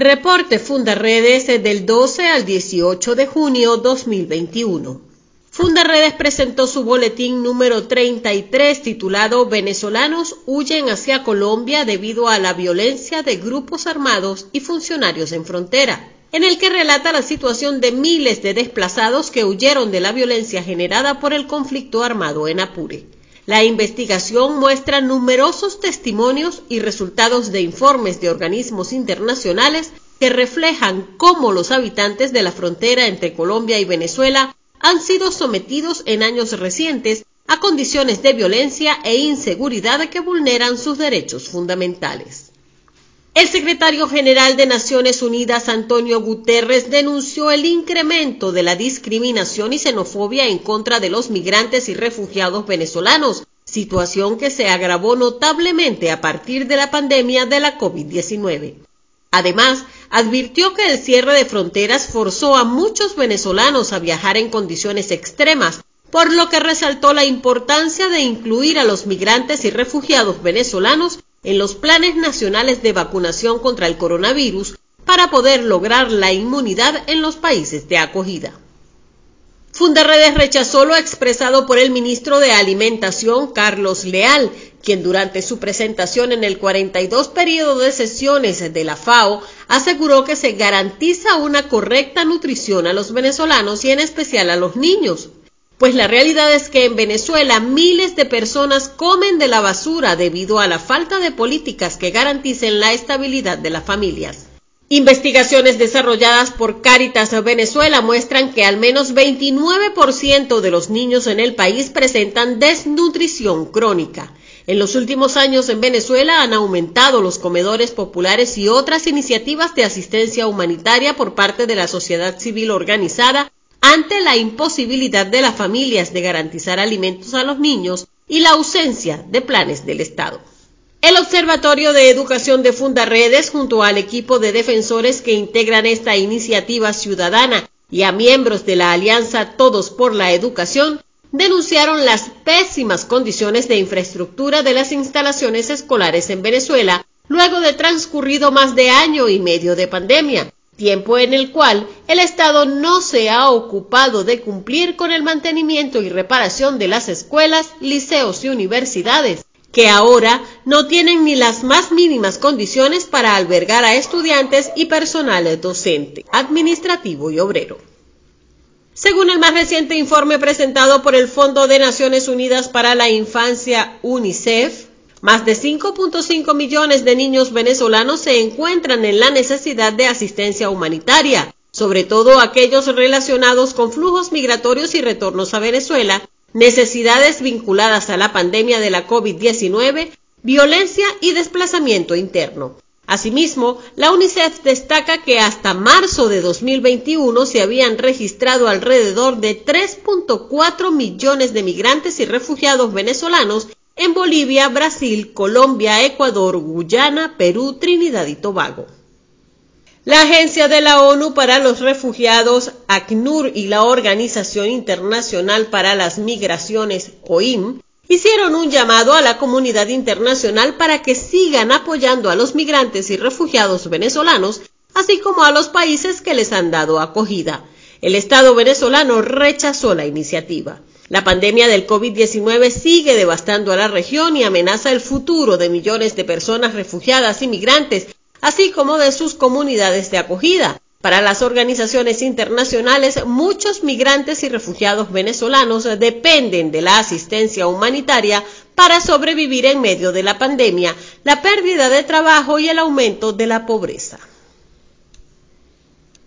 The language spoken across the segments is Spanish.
Reporte Fundaredes del 12 al 18 de junio 2021. Fundaredes presentó su boletín número 33 titulado Venezolanos huyen hacia Colombia debido a la violencia de grupos armados y funcionarios en frontera, en el que relata la situación de miles de desplazados que huyeron de la violencia generada por el conflicto armado en Apure. La investigación muestra numerosos testimonios y resultados de informes de organismos internacionales que reflejan cómo los habitantes de la frontera entre Colombia y Venezuela han sido sometidos en años recientes a condiciones de violencia e inseguridad que vulneran sus derechos fundamentales. El secretario general de Naciones Unidas, Antonio Guterres, denunció el incremento de la discriminación y xenofobia en contra de los migrantes y refugiados venezolanos, situación que se agravó notablemente a partir de la pandemia de la COVID-19. Además, advirtió que el cierre de fronteras forzó a muchos venezolanos a viajar en condiciones extremas, por lo que resaltó la importancia de incluir a los migrantes y refugiados venezolanos en los planes nacionales de vacunación contra el coronavirus para poder lograr la inmunidad en los países de acogida. Fundaredes rechazó lo expresado por el ministro de Alimentación, Carlos Leal, quien durante su presentación en el 42 periodo de sesiones de la FAO aseguró que se garantiza una correcta nutrición a los venezolanos y en especial a los niños, pues la realidad es que en Venezuela miles de personas comen de la basura debido a la falta de políticas que garanticen la estabilidad de las familias. Investigaciones desarrolladas por Caritas Venezuela muestran que al menos 29% de los niños en el país presentan desnutrición crónica. En los últimos años en Venezuela han aumentado los comedores populares y otras iniciativas de asistencia humanitaria por parte de la sociedad civil organizada ante la imposibilidad de las familias de garantizar alimentos a los niños y la ausencia de planes del Estado. El Observatorio de Educación de Fundaredes, junto al equipo de defensores que integran esta iniciativa ciudadana y a miembros de la Alianza Todos por la Educación, denunciaron las pésimas condiciones de infraestructura de las instalaciones escolares en Venezuela luego de transcurrido más de año y medio de pandemia, tiempo en el cual el Estado no se ha ocupado de cumplir con el mantenimiento y reparación de las escuelas, liceos y universidades, que ahora no tienen ni las más mínimas condiciones para albergar a estudiantes y personal docente, administrativo y obrero. Según el más reciente informe presentado por el Fondo de Naciones Unidas para la Infancia UNICEF, más de 5.5 millones de niños venezolanos se encuentran en la necesidad de asistencia humanitaria, sobre todo aquellos relacionados con flujos migratorios y retornos a Venezuela, necesidades vinculadas a la pandemia de la COVID-19, violencia y desplazamiento interno. Asimismo, la UNICEF destaca que hasta marzo de 2021 se habían registrado alrededor de 3.4 millones de migrantes y refugiados venezolanos en Bolivia, Brasil, Colombia, Ecuador, Guyana, Perú, Trinidad y Tobago. La Agencia de la ONU para los Refugiados, ACNUR y la Organización Internacional para las Migraciones, OIM, hicieron un llamado a la comunidad internacional para que sigan apoyando a los migrantes y refugiados venezolanos, así como a los países que les han dado acogida. El Estado venezolano rechazó la iniciativa. La pandemia del COVID-19 sigue devastando a la región y amenaza el futuro de millones de personas refugiadas y migrantes, así como de sus comunidades de acogida. Para las organizaciones internacionales, muchos migrantes y refugiados venezolanos dependen de la asistencia humanitaria para sobrevivir en medio de la pandemia, la pérdida de trabajo y el aumento de la pobreza.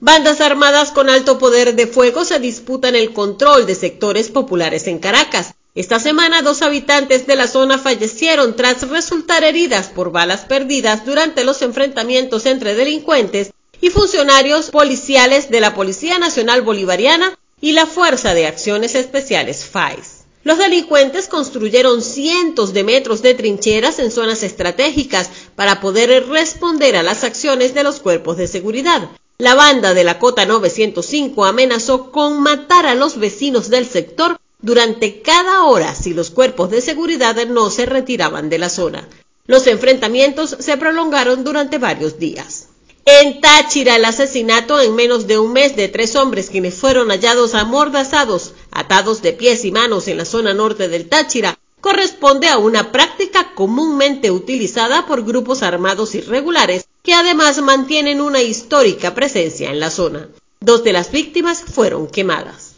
Bandas armadas con alto poder de fuego se disputan el control de sectores populares en Caracas. Esta semana dos habitantes de la zona fallecieron tras resultar heridas por balas perdidas durante los enfrentamientos entre delincuentes y funcionarios policiales de la Policía Nacional Bolivariana y la Fuerza de Acciones Especiales FAIS. Los delincuentes construyeron cientos de metros de trincheras en zonas estratégicas para poder responder a las acciones de los cuerpos de seguridad. La banda de la Cota 905 amenazó con matar a los vecinos del sector durante cada hora si los cuerpos de seguridad no se retiraban de la zona. Los enfrentamientos se prolongaron durante varios días. En Táchira, el asesinato en menos de un mes de tres hombres quienes fueron hallados amordazados, atados de pies y manos en la zona norte del Táchira, corresponde a una práctica comúnmente utilizada por grupos armados irregulares que además mantienen una histórica presencia en la zona. Dos de las víctimas fueron quemadas.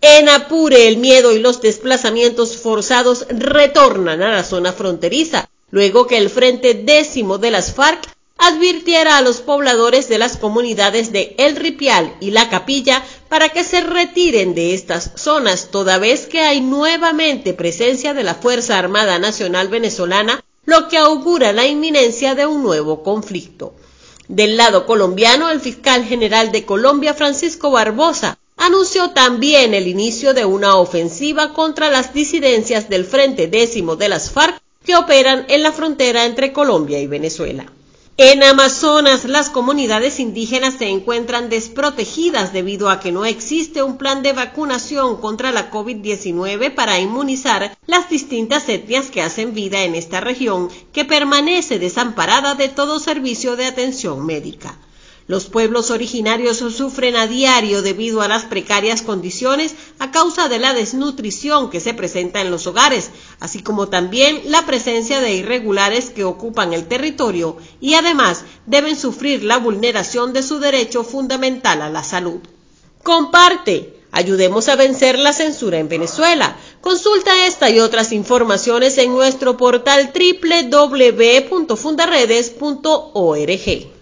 En Apure, el miedo y los desplazamientos forzados retornan a la zona fronteriza, luego que el Frente Décimo de las FARC advirtiera a los pobladores de las comunidades de El Ripial y La Capilla para que se retiren de estas zonas, toda vez que hay nuevamente presencia de la Fuerza Armada Nacional Venezolana, lo que augura la inminencia de un nuevo conflicto. Del lado colombiano, el fiscal general de Colombia, Francisco Barbosa, anunció también el inicio de una ofensiva contra las disidencias del Frente Décimo de las FARC que operan en la frontera entre Colombia y Venezuela. En Amazonas, las comunidades indígenas se encuentran desprotegidas debido a que no existe un plan de vacunación contra la COVID-19 para inmunizar las distintas etnias que hacen vida en esta región que permanece desamparada de todo servicio de atención médica. Los pueblos originarios sufren a diario debido a las precarias condiciones a causa de la desnutrición que se presenta en los hogares, así como también la presencia de irregulares que ocupan el territorio y además deben sufrir la vulneración de su derecho fundamental a la salud. Comparte. Ayudemos a vencer la censura en Venezuela. Consulta esta y otras informaciones en nuestro portal www.fundaredes.org.